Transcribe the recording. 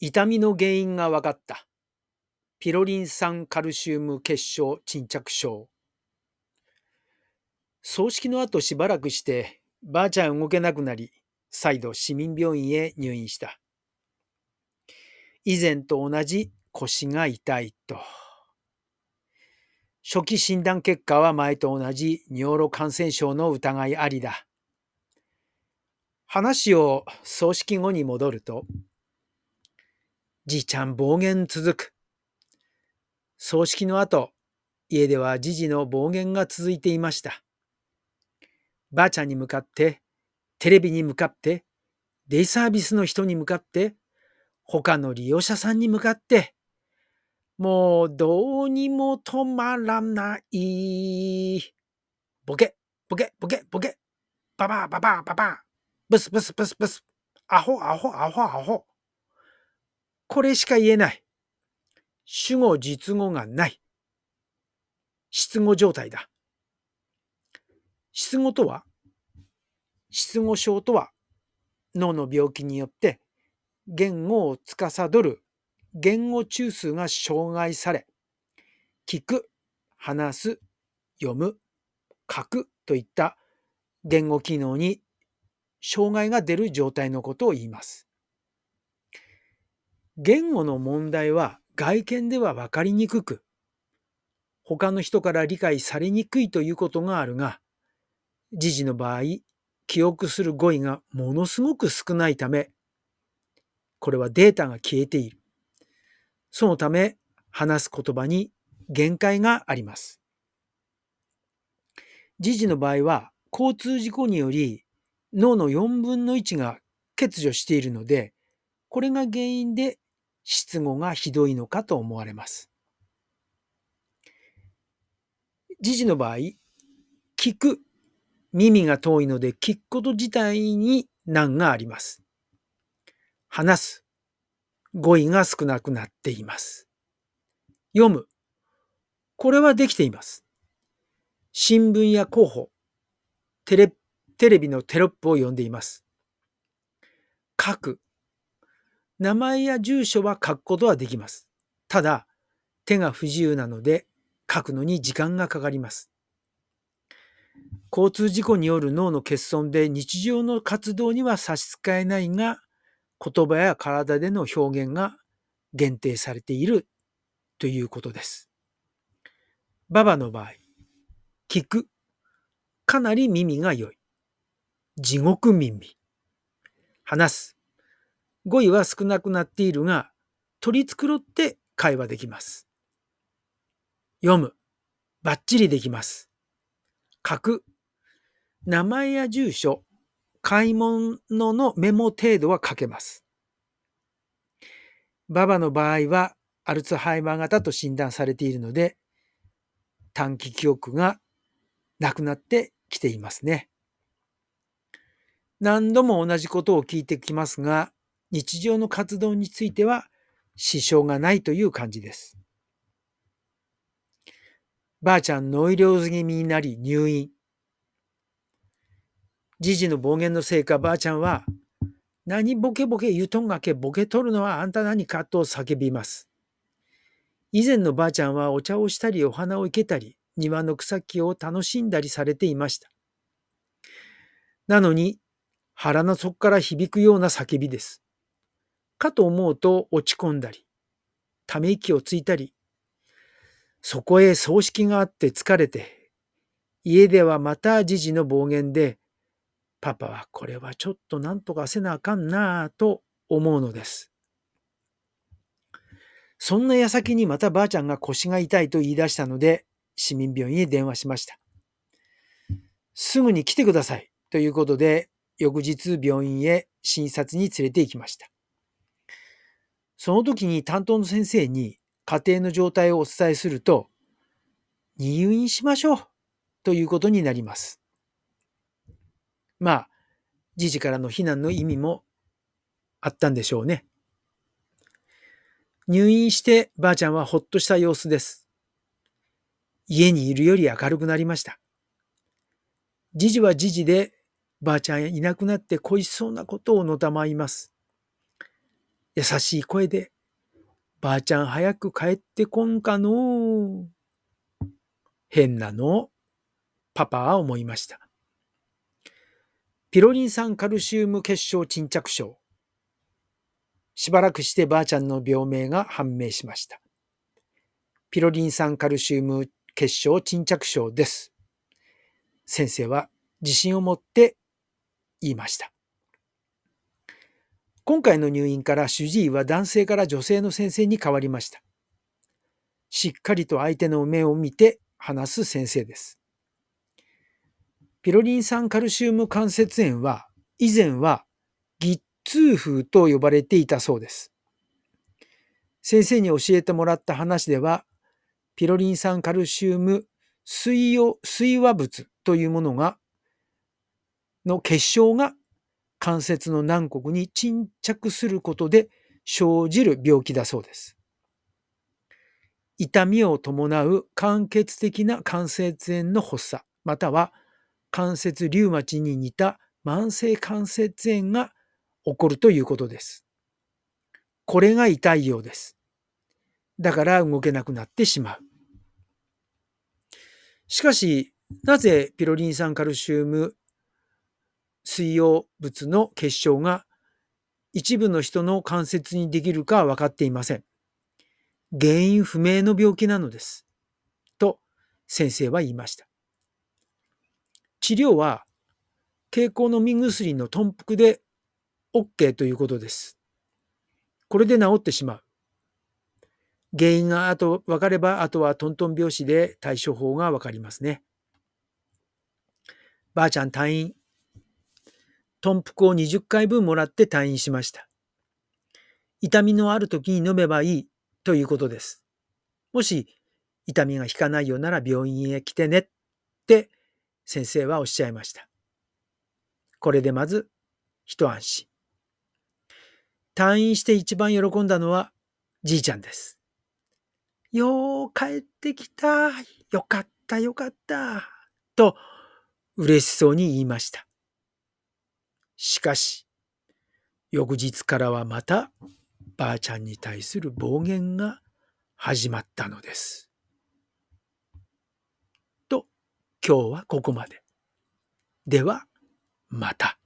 痛みの原因が分かった。ピロリン酸カルシウム結晶沈着症。葬式の後しばらくして、ばあちゃん動けなくなり、再度市民病院へ入院した。以前と同じ腰が痛いと。初期診断結果は前と同じ尿路感染症の疑いありだ。話を葬式後に戻ると、じいちゃん暴言続く。葬式の後、家ではじじの暴言が続いていました。ばあちゃんに向かって、テレビに向かって、デイサービスの人に向かって、他の利用者さんに向かって、もうどうにも止まらない。ボケ、ボケ、ボケ、ボケ、ババア、ババア、ババ、ブスブスブスブス、アホ、アホ、アホ、アホ。これしか言えない。主語、実語がない。失語状態だ。失語とは、失語症とは、脳の病気によって言語を司る言語中枢が障害され、聞く、話す、読む、書くといった言語機能に障害が出る状態のことを言います。言語の問題は外見では分かりにくく、他の人から理解されにくいということがあるが、時事の場合、記憶する語彙がものすごく少ないため、これはデータが消えている。そのため、話す言葉に限界があります。時事の場合は、交通事故により脳の4分の1が欠如しているので、これが原因で失語がひどいのかと思われます。時事の場合、聞く、耳が遠いので聞くこと自体に難があります。話す、語彙が少なくなっています。読む。これはできています。新聞や広報、テレテレビのテロップを読んでいます。書く。名前や住所は書くことはできます。ただ、手が不自由なので書くのに時間がかかります。交通事故による脳の欠損で日常の活動には差し支えないが、言葉や体での表現が限定されているということです。ババの場合、聞く。かなり耳が良い。地獄耳。話す。語彙は少なくなっているが、取り繕って会話できます。読む。バッチリできます。書く。名前や住所、買い物のメモ程度は書けます。ババの場合はアルツハイマー型と診断されているので短期記憶がなくなってきていますね。何度も同じことを聞いてきますが日常の活動については支障がないという感じです。ばあちゃんノイローズ気味になり入院。じじの暴言のせいかばあちゃんは、何ボケボケ言うとんがけボケとるのはあんた何かと叫びます。以前のばあちゃんはお茶をしたりお花を生けたり庭の草木を楽しんだりされていました。なのに腹の底から響くような叫びです。かと思うと落ち込んだり、ため息をついたり、そこへ葬式があって疲れて、家ではまたじじの暴言でパパはこれはちょっとなんとかせなあかんなあと思うのです。そんな矢先にまたばあちゃんが腰が痛いと言い出したので、市民病院へ電話しました。すぐに来てくださいということで、翌日病院へ診察に連れて行きました。その時に担当の先生に家庭の状態をお伝えすると、入院しましょうということになります。まあ、じじからの避難の意味もあったんでしょうね。入院してばあちゃんはほっとした様子です。家にいるより明るくなりました。じじはじじでばあちゃんいなくなって恋しそうなことをのたまいます。優しい声で、ばあちゃん早く帰ってこんかの変なの、パパは思いました。ピロリン酸カルシウム結晶沈着症。しばらくしてばあちゃんの病名が判明しました。ピロリン酸カルシウム結晶沈着症です。先生は自信を持って言いました。今回の入院から主治医は男性から女性の先生に変わりました。しっかりと相手の目を見て話す先生です。ピロリン酸カルシウム関節炎は以前はギッツー風と呼ばれていたそうです。先生に教えてもらった話では、ピロリン酸カルシウム水溶水和物というものが、の結晶が関節の軟骨に沈着することで生じる病気だそうです。痛みを伴う間欠的な関節炎の発作、または関節リウマチに似た慢性関節炎が起こるということです。これが痛いようです。だから動けなくなってしまう。しかし、なぜピロリン酸カルシウム水溶物の結晶が一部の人の関節にできるかは分かっていません。原因不明の病気なのです。と先生は言いました。治療は経口のみ薬の豚腹で OK ということです。これで治ってしまう。原因があと分かれば、あとはトントン拍子で対処法が分かりますね。ばあちゃん退院。豚腹を20回分もらって退院しました。痛みのある時に飲めばいいということです。もし痛みが引かないようなら病院へ来てねって先生はおっしゃいました。これでまず一安心。退院して一番喜んだのはじいちゃんです。よう帰ってきた。よかったよかった。と嬉しそうに言いました。しかし、翌日からはまたばあちゃんに対する暴言が始まったのです。と、今日はここまで。では、また。